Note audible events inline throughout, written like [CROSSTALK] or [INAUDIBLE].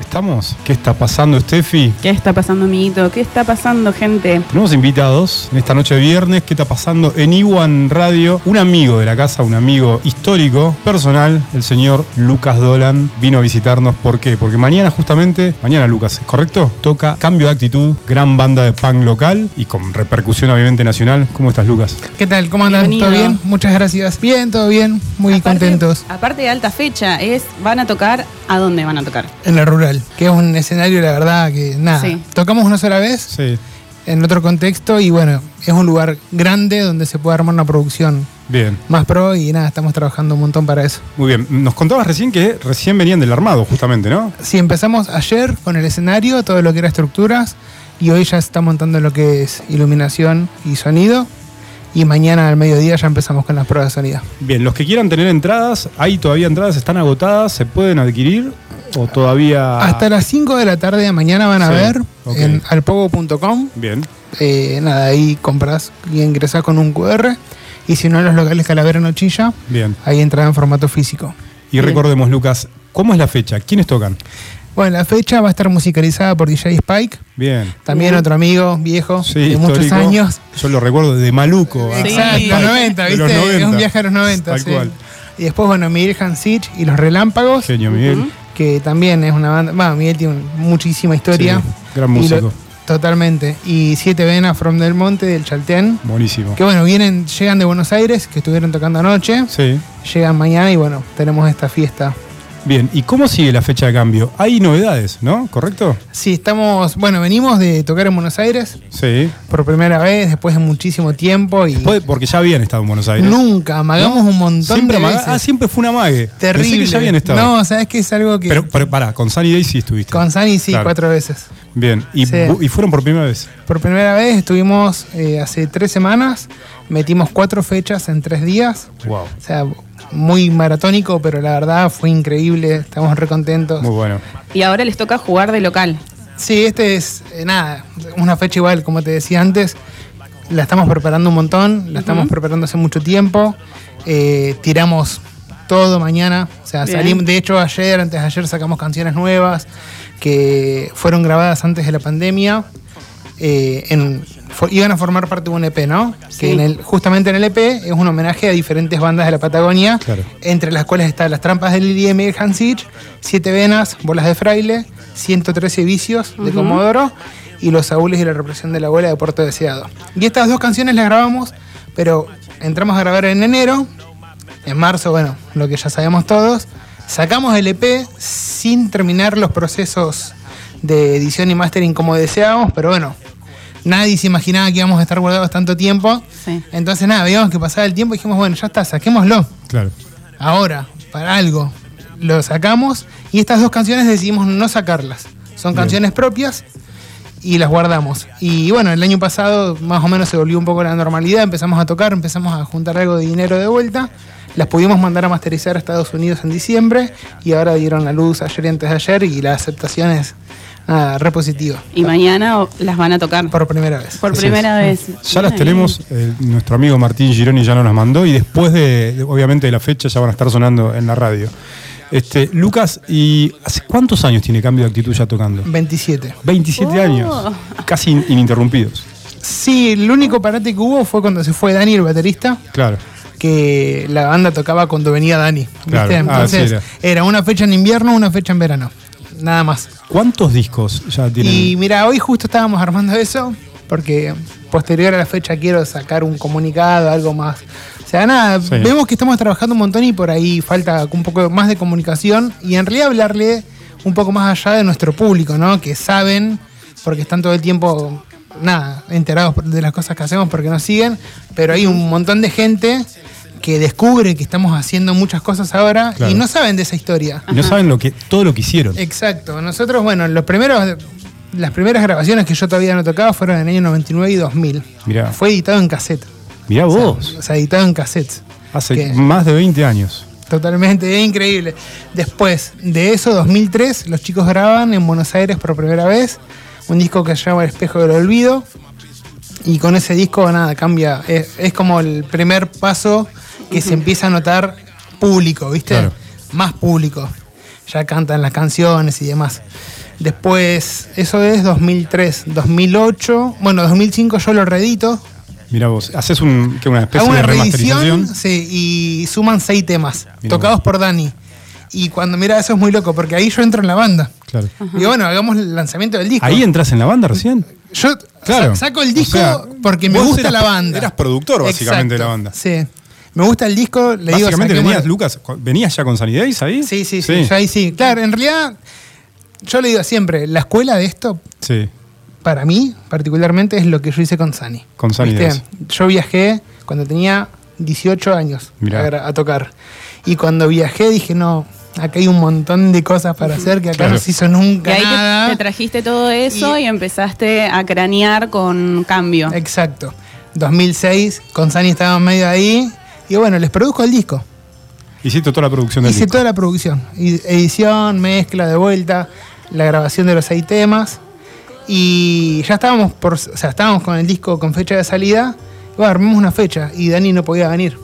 ¿Estamos? ¿Qué está pasando, Steffi? ¿Qué está pasando, amiguito? ¿Qué está pasando, gente? Tenemos invitados en esta noche de viernes. ¿Qué está pasando? En Iwan Radio, un amigo de la casa, un amigo histórico, personal, el señor Lucas Dolan, vino a visitarnos. ¿Por qué? Porque mañana, justamente, mañana, Lucas, ¿es correcto? Toca Cambio de Actitud, gran banda de punk local y con repercusión, obviamente, nacional. ¿Cómo estás, Lucas? ¿Qué tal? ¿Cómo andan? ¿Todo bien? Muchas gracias. Bien, todo bien. Muy Aparte- contentos. Aparte de alta fecha, es van a tocar, ¿a dónde van a tocar? En la rural, que es un escenario, la verdad, que nada. Sí. Tocamos una sola vez Sí, en otro contexto y bueno, es un lugar grande donde se puede armar una producción bien. más pro y nada, estamos trabajando un montón para eso. Muy bien. Nos contabas recién que recién venían del armado, justamente, ¿no? Sí, empezamos ayer con el escenario, todo lo que era estructuras y hoy ya se está montando lo que es iluminación y sonido y mañana al mediodía ya empezamos con las pruebas de sonido. Bien, los que quieran tener entradas, hay todavía entradas, están agotadas, ¿se pueden adquirir o todavía...? Hasta las 5 de la tarde de mañana van a Sí, ver en alpogo.com Bien, Eh, nada, ahí compras y ingresas con un QR. Y si no, en los locales Calavera Nochilla, bien. ahí entra en formato físico. Y Bien. recordemos, Lucas, ¿cómo es la fecha? ¿Quiénes tocan? Bueno, la fecha va a estar musicalizada por DJ Spike, Bien. también Bien. otro amigo viejo Sí, de muchos años. Yo lo recuerdo de Maluco. Sí. Exacto, Spike. los 90, De ¿viste? Es 90. un viaje a los 90. Tal sí. cual. Y después, bueno, Miguel Hansich y los Relámpagos, Genio, Miguel. Que también es una banda. Bueno, Miguel tiene muchísima historia. Sí, gran lo- músico. totalmente. Y Siete Venas From Del Monte del Chaltén. Buenísimo. Que bueno, vienen, llegan de Buenos Aires, que estuvieron tocando anoche. Sí. Llegan mañana y bueno, tenemos esta fiesta. Bien, ¿y cómo sigue la fecha de cambio? Hay novedades, ¿no? ¿Correcto? Sí, estamos, bueno, venimos de tocar en Buenos Aires Sí. por primera vez, después de muchísimo tiempo y Puede- porque ya habían estado en Buenos Aires. nunca, amagamos ¿No? un montón siempre de veces. Ah, siempre fue una mague. Pensé Terrible. que ya habían estado. No, sabes que es algo que pero, pero pará, con Sunny Day sí estuviste. con Sani sí, Claro. cuatro veces. Bien, y, Sí. bu- y fueron por primera vez. Por primera vez estuvimos eh, hace tres semanas, metimos cuatro fechas en tres días. Wow. O sea, muy maratónico, pero la verdad fue increíble, estamos recontentos. Muy bueno. Y ahora les toca jugar de local. Sí, este es, eh, nada, una fecha igual, como te decía antes, la estamos preparando un montón, la estamos preparando hace mucho tiempo, eh, tiramos todo mañana, o sea, Bien. salimos, de hecho ayer, antes de ayer sacamos canciones nuevas que fueron grabadas antes de la pandemia, eh, en- iban a formar parte de un EP, ¿no? Sí. Que en el, justamente en el EP es un homenaje a diferentes bandas de la Patagonia, Claro. entre las cuales están Las Trampas del Lili de Hansich, Siete Venas, Bolas de Fraile, 113 Vicios de. Comodoro y Los Saúles y la Represión de la Abuela de Puerto Deseado. Y estas dos canciones las grabamos, pero entramos a grabar en enero, en marzo, bueno, lo que ya sabemos todos, sacamos el EP sin terminar los procesos de edición y mastering como deseábamos, pero bueno, nadie se imaginaba que íbamos a estar guardados tanto tiempo. Sí. Entonces nada, veíamos que pasaba el tiempo y dijimos, bueno, ya está, saquémoslo. Claro. Ahora, para algo. Lo sacamos y estas dos canciones decidimos no sacarlas. Son Bien. canciones propias y las guardamos. Y bueno, el año pasado más o menos se volvió un poco la normalidad, empezamos a tocar, empezamos a juntar algo de dinero de vuelta. Las pudimos mandar a masterizar a Estados Unidos en diciembre y ahora dieron la luz ayer y antes de ayer y la aceptación es re positiva. Y mañana o- las van a tocar. Por primera vez. Por Así primera vez. Ya las tenemos, eh, nuestro amigo Martín Gironi ya nos las mandó y después de, de- obviamente, de la fecha ya van a estar sonando en la radio. Este, Lucas, ¿y hace cuántos años tiene cambio de actitud ya tocando? 27. 27 Oh. años, casi in- ininterrumpidos. Sí, el único parate que hubo fue cuando se fue Dani, el baterista. Claro. que la banda tocaba cuando venía Dani. ¿viste? Claro. Ah, Entonces, sí, era. era. una fecha en invierno, una fecha en verano. Nada más. ¿Cuántos discos ya tienen? Y mira, hoy justo estábamos armando eso, porque posterior a la fecha quiero sacar un comunicado, algo más. O sea, nada, Sí. vemos que estamos trabajando un montón y por ahí falta un poco más de comunicación y en realidad hablarle un poco más allá de nuestro público, ¿no? Que saben, porque están todo el tiempo, nada, enterados de las cosas que hacemos porque nos siguen, pero hay un montón de gente que descubre que estamos haciendo muchas cosas ahora Claro. y no saben de esa historia. Y no saben lo que, todo lo que hicieron. Exacto. Nosotros, bueno, los primeros, las primeras grabaciones que yo todavía no tocaba fueron en el año 99 y 2000. Mirá. Fue editado en cassette. Mirá O sea, vos, O sea, editado en cassette. hace más de 20 años. Totalmente, es increíble. Después de eso, 2003, los chicos graban en Buenos Aires por primera vez un disco que se llama El espejo del olvido. Y con ese disco, nada, cambia. Es, es como el primer paso que se empieza a notar público, ¿viste? Claro. Más público. ya cantan las canciones y demás. Después, eso es 2003, 2008, bueno, 2005 yo lo reedito. Mira vos, haces un, que una especie una de reedición remasterización. sí, y suman seis temas, Mirá tocados vos. por Dani. Y cuando mira, eso es muy loco, porque ahí yo entro en la banda. Claro. Y bueno, hagamos el lanzamiento del disco. Ahí entras en la banda recién. Yo Claro. sa- saco el O disco sea, porque me gusta eras- la banda. eras productor, básicamente, de la banda. Sí. Me gusta el disco, le Básicamente venías, Lucas, ¿venías ya con Sunny Days ahí? Sí, sí, sí, ya ahí sí. Claro, en realidad, yo le digo siempre, la escuela de esto, Sí. para mí, particularmente, es lo que yo hice con Sani. Con. Days. Yo viajé cuando tenía 18 años a, tocar. Y cuando viajé dije, no, acá hay un montón de cosas para hacer que acá Claro. no se hizo Y nunca ahí te, nada. te trajiste todo eso Y- y, empezaste a cranear con cambio. Exacto. 2006, con Sani estaba medio ahí. Y bueno, les produjo el disco. Hiciste toda la producción del Hice disco. toda la producción. Edición, mezcla de vuelta, la grabación de los seis temas. Y ya estábamos por, o sea, estábamos con el disco con fecha de salida. Y bueno, armamos una fecha y Dani no podía venir.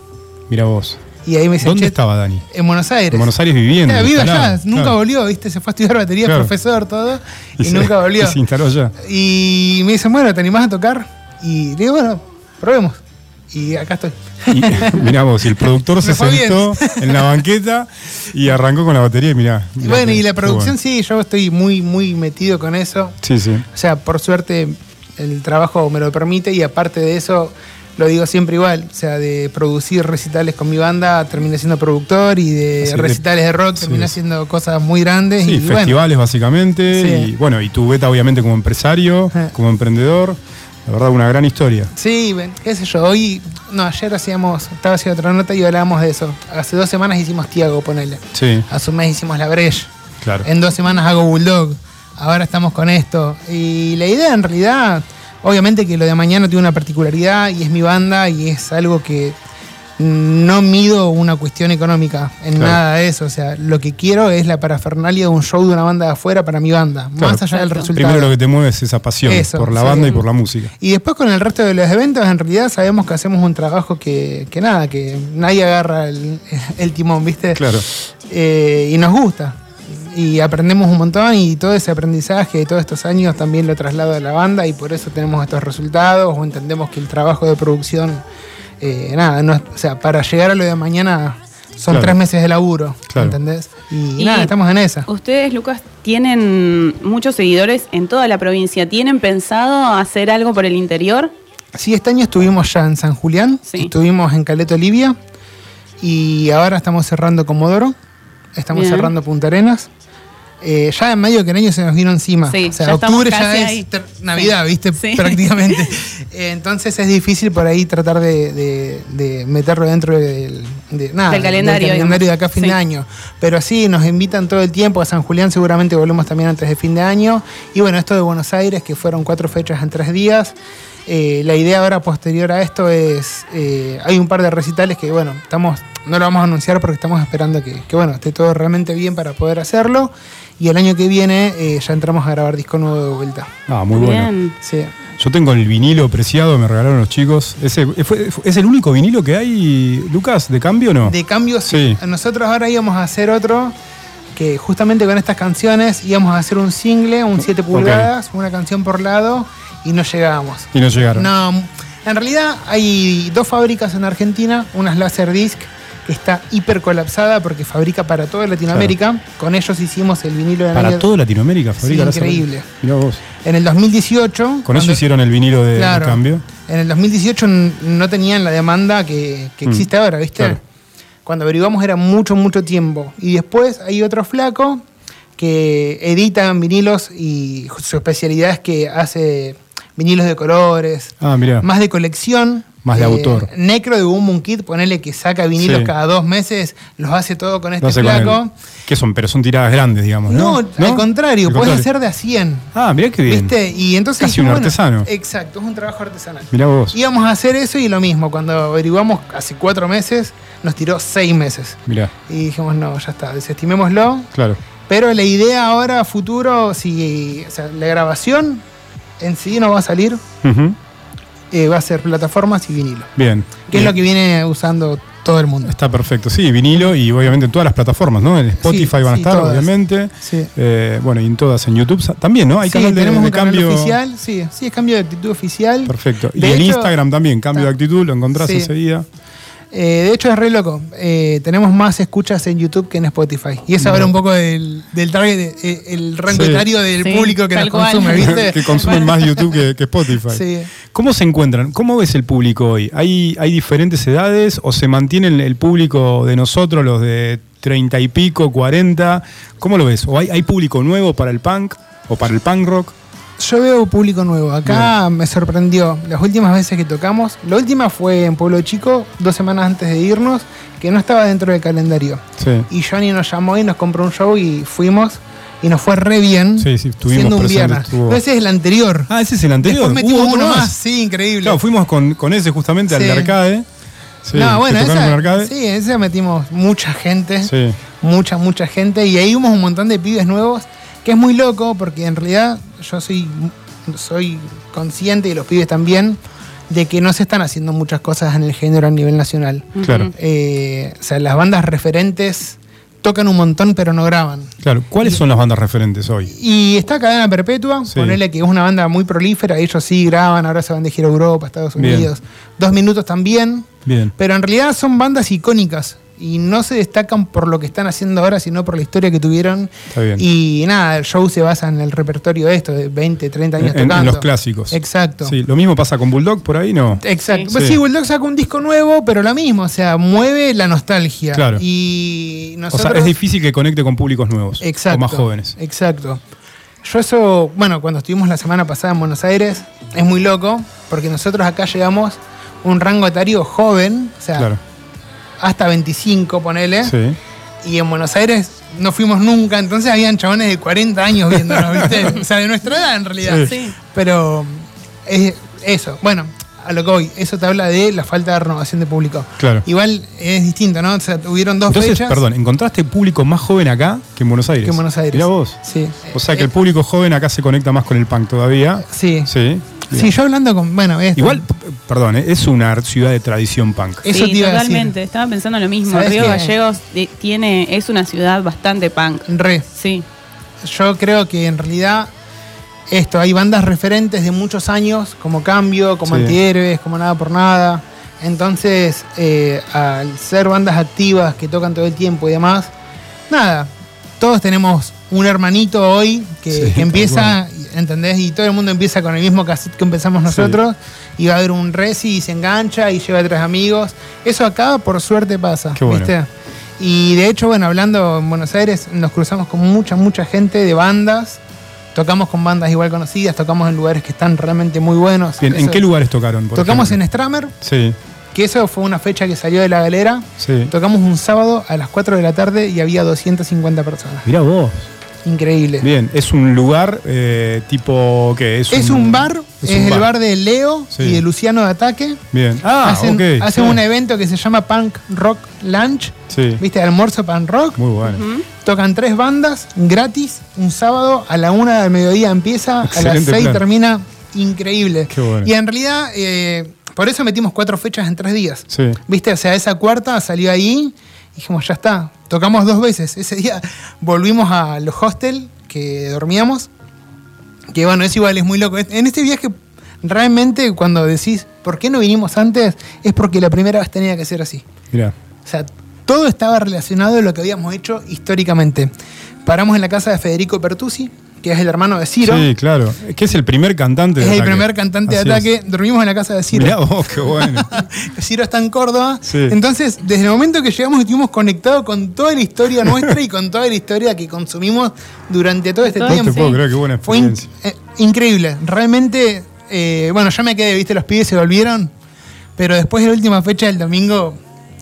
Mira vos. Y ahí me dice, ¿Dónde "Che, estaba Dani? En Buenos Aires. En Buenos Aires viviendo. Vive allá, nunca Claro. volvió, ¿viste? Se fue a estudiar batería, Claro. profesor, todo. [LAUGHS] Y, se- nunca volvió. y se instaló allá. Y me dicen, bueno, ¿te animás a tocar? Y le digo, bueno, probemos. Y acá estoy. Y, [LAUGHS] mirá vos, y el productor se bien. sentó en la banqueta y arrancó con la batería y mirá. Bueno, que- y la producción bueno. sí, yo estoy muy, muy metido con eso. Sí, sí. O sea, por suerte el trabajo me lo permite y aparte de eso, lo digo siempre igual. O sea, de producir recitales con mi banda, terminé siendo productor y de recitales de rock, sí, terminé haciendo cosas muy grandes. Sí, y bueno, festivales básicamente. Sí. Y bueno, y tu beta obviamente como empresario, como emprendedor. La verdad, una gran historia. Sí, qué sé yo, hoy, no, ayer hacíamos, estaba haciendo otra nota y hablábamos de eso. Hace dos semanas hicimos Tiago, ponele. Sí, Hace un mes hicimos La Breche. claro. En dos semanas hago Bulldog. Ahora estamos con esto. Y la idea en realidad, obviamente que lo de mañana tiene una particularidad y es mi banda y es algo que no mido una cuestión económica en Claro. nada de eso. O sea, lo que quiero es la parafernalia de un show de una banda de afuera para mi banda. Claro. Más allá del resultado. Primero lo que te mueve es esa pasión Eso, por la sí. banda y por la música. Y después con el resto de los eventos, en realidad sabemos que hacemos un trabajo que, que nada, que nadie agarra el, el timón, ¿viste? Claro. Eh, y nos gusta. Y aprendemos un montón y todo ese aprendizaje de todos estos años también lo traslado a la banda y por eso tenemos estos resultados o entendemos que el trabajo de producción, eh, nada, no o sea, para llegar a lo de mañana son Claro. tres meses de laburo, Claro. ¿entendés? Y, Y- nada, estamos en esa. Ustedes, Lucas, tienen muchos seguidores en toda la provincia. ¿Tienen pensado hacer algo por el interior? Sí, este año estuvimos ya en San Julián, Sí. estuvimos en Caleta Olivia y ahora estamos cerrando Comodoro, estamos Bien. cerrando Punta Arenas. Eh, ya en medio que el año se nos vino encima. Sí, o sea, ya octubre ya es ahí. Navidad, Sí. ¿viste? Sí. [LAUGHS] Prácticamente. [LAUGHS] Eh, entonces es difícil por ahí tratar de, de- de meterlo dentro del, de, nada, Del calendario, calendario de acá a fin de año. Pero sí, nos invitan todo el tiempo a San Julián, seguramente volvemos también antes de fin de año. Y bueno, esto de Buenos Aires, que fueron cuatro fechas en tres días. Eh, la idea ahora posterior a esto es, eh, hay un par de recitales que bueno, estamos, no lo vamos a anunciar porque estamos esperando que, que, bueno, esté todo realmente bien para poder hacerlo. Y el año que viene eh, ya entramos a grabar disco nuevo de vuelta. Ah, muy bueno. Sí. Yo tengo el vinilo preciado, me regalaron los chicos. ¿Ese, fue- fue- ¿Es el único vinilo que hay, Lucas, de cambio o no? De cambio, sí. Sí. Nosotros ahora íbamos a hacer otro que justamente con estas canciones íbamos a hacer un single, un 7 pulgadas, una canción por lado y no llegábamos. Y no llegaron. No, en realidad hay dos fábricas en Argentina, una es Laserdisc, que está hiper colapsada porque fabrica para toda Latinoamérica. Con ellos hicimos el vinilo de Para año- toda Latinoamérica fabrica Sí, increíble. Mirá vos. En el 2018. Con cuando- eso hicieron el vinilo de, Claro. cambio. En el 2018 n- no tenían la demanda que, que Mm, existe ahora, ¿viste? claro. Cuando averiguamos era mucho, mucho tiempo. Y después hay otro flaco que edita vinilos y su especialidad es que hace vinilos de colores, Ah, mirá. más de colección. Eh, Más de autor. Necro de Boom Boom Kid, ponele que saca vinilos Sí. cada dos meses, los hace todo con este flaco. ¿Qué son? Pero son tiradas grandes, digamos, No, ¿no? al contrario, puedes contrario. hacer de a 100. Ah, mirá qué bien. ¿Viste? Y entonces Casi dijimos, un bueno, artesano. exacto, es un trabajo artesanal. Mirá vos. Íbamos a hacer eso y lo mismo, cuando averiguamos hace cuatro meses, nos tiró seis meses. Mirá, Y dijimos, no, ya está, desestimémoslo. claro. Pero la idea ahora, futuro, si o sea, la grabación en sí no va a salir, Ujú. Eh, va a ser plataformas y vinilo. Bien. Que es lo que viene usando todo el mundo. Está perfecto, sí, vinilo y obviamente en todas las plataformas, ¿no? En Spotify Sí, van a estar, obviamente. Sí. Eh, bueno, y en todas, en YouTube también, ¿no? Hay canal de, tenemos de un canal cambio. oficial, sí, sí, es cambio de actitud oficial. Perfecto. Y en Instagram también, cambio de actitud, lo encontrás Sí. enseguida. Eh, de hecho es re loco. Eh, tenemos más escuchas en YouTube que en Spotify. Y eso habla un poco del, del target, eh, el rango Sí. etario del Sí, público que tal nos cual. consume, [LAUGHS] ¿viste? que consumen más YouTube que, que Spotify. Sí. ¿Cómo se encuentran? ¿Cómo ves el público hoy? ¿Hay, ¿Hay diferentes edades o se mantiene el, el público de nosotros, los de 30 y pico, 40? ¿Cómo lo ves? ¿O hay, hay público nuevo para el punk o para el punk rock? Yo veo público nuevo. Acá me sorprendió. Las últimas veces que tocamos, la última fue en Pueblo Chico, dos semanas antes de irnos, que no estaba dentro del calendario. Sí. Y Johnny nos llamó y nos compró un show y fuimos y nos fue re bien. Sí, sí, siendo un viernes. estuvo- ese es el anterior. Ah, ese es el anterior. Después metimos ¿Hubo uno más. Sí, increíble. Claro, fuimos con, con ese justamente al de arcade. Sí, no, bueno, esa, sí, esa metimos mucha gente. Sí. mucha, mucha gente. Y ahí vimos un montón de pibes nuevos, que es muy loco, porque en realidad yo soy, soy consciente, y los pibes también, de que no se están haciendo muchas cosas en el género a nivel nacional. Claro. Eh, o sea, las bandas referentes tocan un montón, pero no graban. Claro, ¿cuáles son las bandas referentes hoy? Y está Cadena Perpetua, Sí. ponele que es una banda muy prolífera, ellos sí graban, ahora se van de gira a Europa, Estados Bien. Unidos. Dos minutos también, Bien. pero en realidad son bandas icónicas y no se destacan por lo que están haciendo ahora, sino por la historia que tuvieron. Está bien. Y nada, el show se basa en el repertorio de esto, de 20, 30 años En, en tocando. los clásicos. Exacto. Sí, lo mismo pasa con Bulldog por ahí, ¿no? Exacto. Sí. Pues Sí. Bulldog saca un disco nuevo, pero lo mismo, o sea, mueve la nostalgia. Claro. Y O nosotros... sea, es difícil que conecte con públicos nuevos Exacto. o más jóvenes. Exacto. Yo eso, bueno, cuando estuvimos la semana pasada en Buenos Aires, es muy loco, porque nosotros acá llegamos un rango etario joven, o sea, Claro. Hasta 25, ponele, Sí. y en Buenos Aires no fuimos nunca, entonces habían chabones de 40 años viéndonos, [LAUGHS] ¿viste? O sea, de nuestra edad en realidad. Sí. Sí. Pero es eso, bueno, a lo que voy, eso te habla de la falta de renovación de público. Claro. Igual es distinto, ¿no? O sea, tuvieron dos Entonces, fechas perdón, ¿encontraste público más joven acá que en Buenos Aires? que en Buenos Aires. Mirá vos. Sí. O sea que Eh, el público joven acá se conecta más con el punk todavía. Sí. Sí. Sí, yo hablando con. Bueno, esto. Igual, perdón, ¿eh? es una ciudad de tradición punk. Eso sí, te iba a decir. totalmente. Estaba pensando lo mismo. ¿Sabes Río qué? Gallegos tiene, es una ciudad bastante punk. Re. Sí. Yo creo que en realidad. Esto, hay bandas referentes de muchos años, como Cambio, como Sí. Antihéroes, como Nada por Nada. Entonces, eh, al ser bandas activas que tocan todo el tiempo y demás, nada, todos tenemos un hermanito hoy que, Sí, que tal empieza, ¿entendés? Y todo el mundo empieza con el mismo cassette que empezamos nosotros, y va a haber un resi y se engancha y lleva a tres amigos. Eso acá, por suerte, pasa, Qué bueno. ¿viste? Y de hecho, bueno, hablando en Buenos Aires, nos cruzamos con mucha, mucha gente de bandas. Tocamos con bandas igual conocidas, tocamos en lugares que están realmente muy buenos. Bien, ¿En qué lugares tocaron? por Tocamos ejemplo? en Stramer, Sí, que eso fue una fecha que salió de la galera. sí. Tocamos un sábado a las 4 de la tarde y había 250 personas. Mirá vos. Increíble. Bien, es un lugar eh, tipo. ¿Qué? Es, Es un bar, es, un el bar de Leo Sí. y de Luciano de Ataque. Bien. Ah, hacen hacen sí. un evento que se llama Punk Rock Lunch. Sí, ¿Viste? Almuerzo Punk Rock. muy bueno. Tocan tres bandas gratis. Un sábado a la una del mediodía empieza, a las seis plan. termina. Increíble. Qué bueno. Y en realidad, eh, por eso metimos cuatro fechas en tres días. Sí. ¿Viste? O sea, esa cuarta salió ahí. y Dijimos, ya está. Tocamos dos veces. [LAUGHS] Ese día volvimos a los hostel que dormíamos. Que bueno, es igual, es muy loco. En este viaje, realmente, cuando decís, ¿por qué no vinimos antes? Es porque la primera vez tenía que ser así. Mirá. O sea, todo estaba relacionado a lo que habíamos hecho históricamente. Paramos en la casa de Federico Pertusi, que es el hermano de Ciro. Sí, claro. Que es el primer cantante de es el primer cantante Así de ataque. Dormimos en la casa de. Ciro. Mirá vos, qué bueno. [LAUGHS] Ciro está en Córdoba. Sí. Entonces, desde el momento que llegamos, estuvimos conectados con toda la historia [LAUGHS] nuestra y con toda la historia que consumimos durante todo este no tiempo. te puedo creer, qué buena Fue in- experiencia. eh, increíble. Realmente, eh, bueno, ya me quedé, viste, los pibes se volvieron. Pero después de la última fecha del domingo,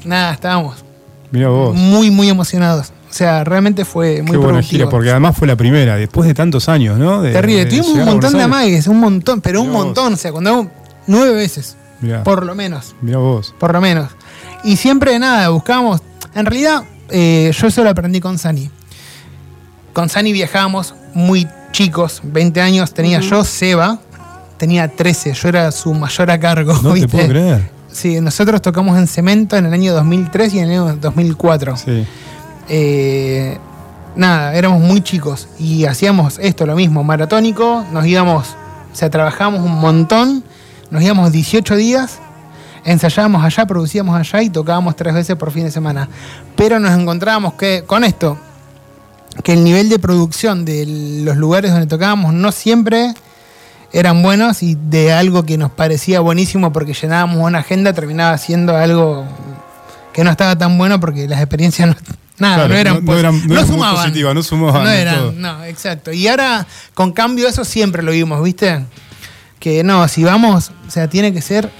nada, estábamos Mirá vos. muy, muy emocionados. O sea, realmente fue muy Qué buena productivo. gira, porque además fue la primera, después de tantos años, ¿no? De- Terrible. Tuvimos un montón de amagues, un montón, pero un vos. montón. O sea, cuando nueve veces, Mirá, por lo menos. mirá vos. Por lo menos. Y siempre nada, buscábamos. En realidad, eh, yo eso lo aprendí con Sani. Con Sani viajábamos muy chicos, 20 años tenía yo, Seba, tenía 13, yo era su mayor a cargo. No te puedo creer. Sí, nosotros tocamos en Cemento en el año 2003 y en el año 2004. Sí. Eh, nada, éramos muy chicos y hacíamos esto, lo mismo, maratónico, nos íbamos, o sea, trabajábamos un montón, nos íbamos 18 días, ensayábamos allá, producíamos allá y tocábamos tres veces por fin de semana. Pero nos encontrábamos que, con esto, que el nivel de producción de los lugares donde tocábamos no siempre eran buenos y de algo que nos parecía buenísimo porque llenábamos una agenda terminaba siendo algo que no estaba tan bueno porque las experiencias [LAUGHS] no, nada, Claro, no eran, no- no eran- no sumaban. positivas, no sumaban No eran, no, exacto. Y ahora, con cambio, eso siempre lo vimos, ¿viste? Que no, si vamos, o sea, tiene que ser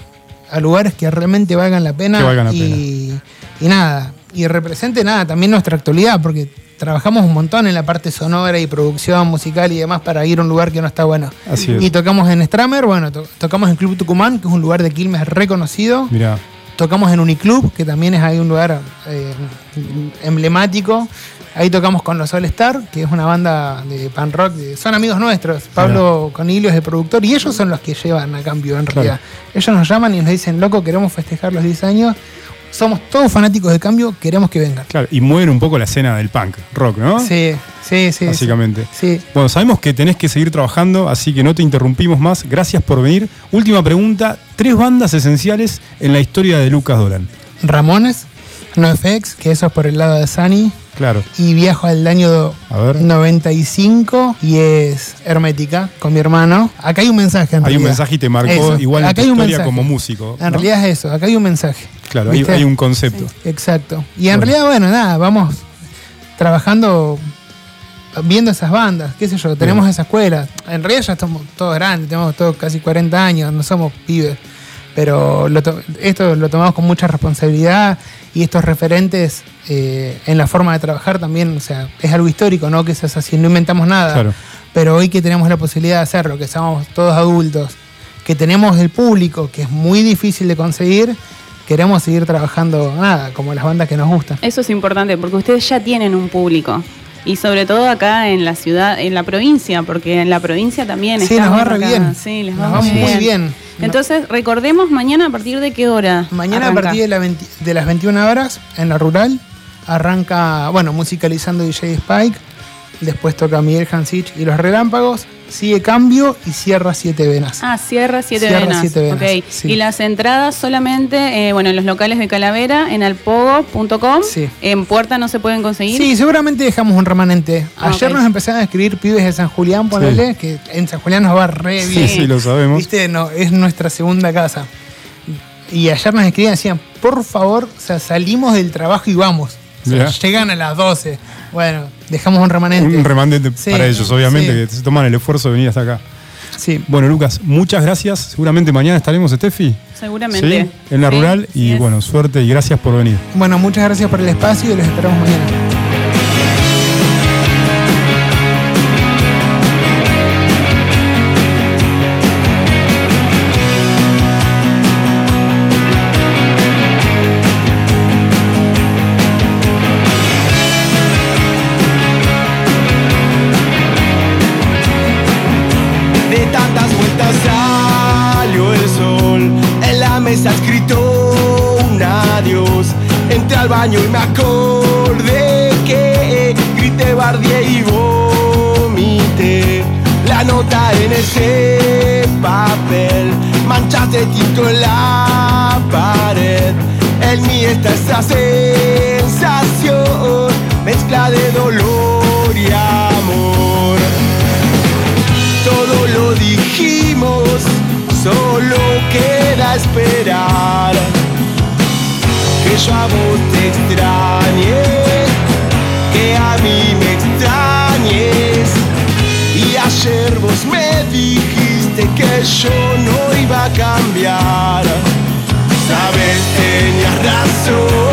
a lugares que realmente valgan la pena. Que valgan la y, y nada, y represente nada, también nuestra actualidad, porque trabajamos un montón en la parte sonora y producción musical y demás para ir a un lugar que no está bueno. Así es. Y tocamos en Stramer, bueno, to- tocamos en Club Tucumán, que es un lugar de Quilmes reconocido. Mirá. Tocamos en Uniclub, que también es ahí un lugar eh, emblemático. Ahí tocamos con los All Star, que es una banda de pan rock. son amigos nuestros. Pablo Conilio es el productor y ellos son los que llevan a cambio en Claro. realidad. Ellos nos llaman y nos dicen, loco, queremos festejar los 10 años. Somos todos fanáticos de cambio, queremos que vengan. Claro, y mueven un poco la escena del punk, rock, ¿no? Sí, sí, sí. Básicamente. Sí. Bueno, sabemos que tenés que seguir trabajando, así que no te interrumpimos más. Gracias por venir. Última pregunta: tres bandas esenciales en la historia de Lucas Dolan. Ramones, NoFX, que eso es por el lado de Sunny. Claro. Y viajo al año A ver. 95 y es hermética con mi hermano. Acá hay un mensaje en Hay un mensaje y te marcó Eso. igual en Acá tu hay un historia como músico. En ¿no? realidad es eso, acá hay un mensaje. Claro, hay, un concepto. Exacto. Y en Bueno. realidad, bueno, nada, vamos trabajando viendo esas bandas, qué sé yo, tenemos Bien. esa escuela. En realidad ya estamos todos grandes, tenemos todos casi 40 años, no somos pibes. Pero lo to- esto lo tomamos con mucha responsabilidad y estos referentes eh, en la forma de trabajar también, o sea, es algo histórico, ¿no? Que eso es así, no inventamos nada. Claro. Pero hoy que tenemos la posibilidad de hacerlo, que somos todos adultos, que tenemos el público, que es muy difícil de conseguir, queremos seguir trabajando, nada, como las bandas que nos gustan. Eso es importante porque ustedes ya tienen un público. Y sobre todo acá en la ciudad, en la provincia, porque en la provincia también Sí, nos va re bien. Sí, les Nos va muy muy bien. bien. Entonces, recordemos mañana a partir de qué hora. Mañana arranca? a partir de, la 20 de las 21 horas en la rural arranca, bueno, musicalizando DJ Spike, después toca Miguel Hansich y los Relámpagos, sigue Cambio y cierra Siete Venas. Ah, cierra siete Cierra venas. Siete Venas, Ok. sí. Y las entradas solamente, eh, bueno, en los locales de Calavera, en alpogo.com. Sí. En Puerta no se pueden conseguir. Sí, seguramente dejamos un remanente. Ah, Ayer nos empezaron a escribir pibes de San Julián, ponele, que en San Julián nos va re Sí, bien. sí, lo sabemos. Viste, no, es nuestra segunda casa. Y ayer nos escribían, decían, por favor, o sea, salimos del trabajo y vamos. O sea, Mirá. llegan a las 12. Bueno, dejamos un remanente. Un remanente Sí, para ellos, obviamente, sí. que se toman el esfuerzo de venir hasta acá. Sí. Bueno, Lucas, muchas gracias. Seguramente mañana estaremos, Steffi. Seguramente. Sí, en la Sí, rural. Y bueno, suerte y gracias por venir. Bueno, muchas gracias por el espacio y los esperamos mañana. Esa sensación, mezcla de dolor y amor todo lo dijimos, solo queda esperar que yo a vos te extrañe, que a mí me extrañes. Y ayer vos me dijiste que yo no iba a cambiar. Sabes, tenías razón.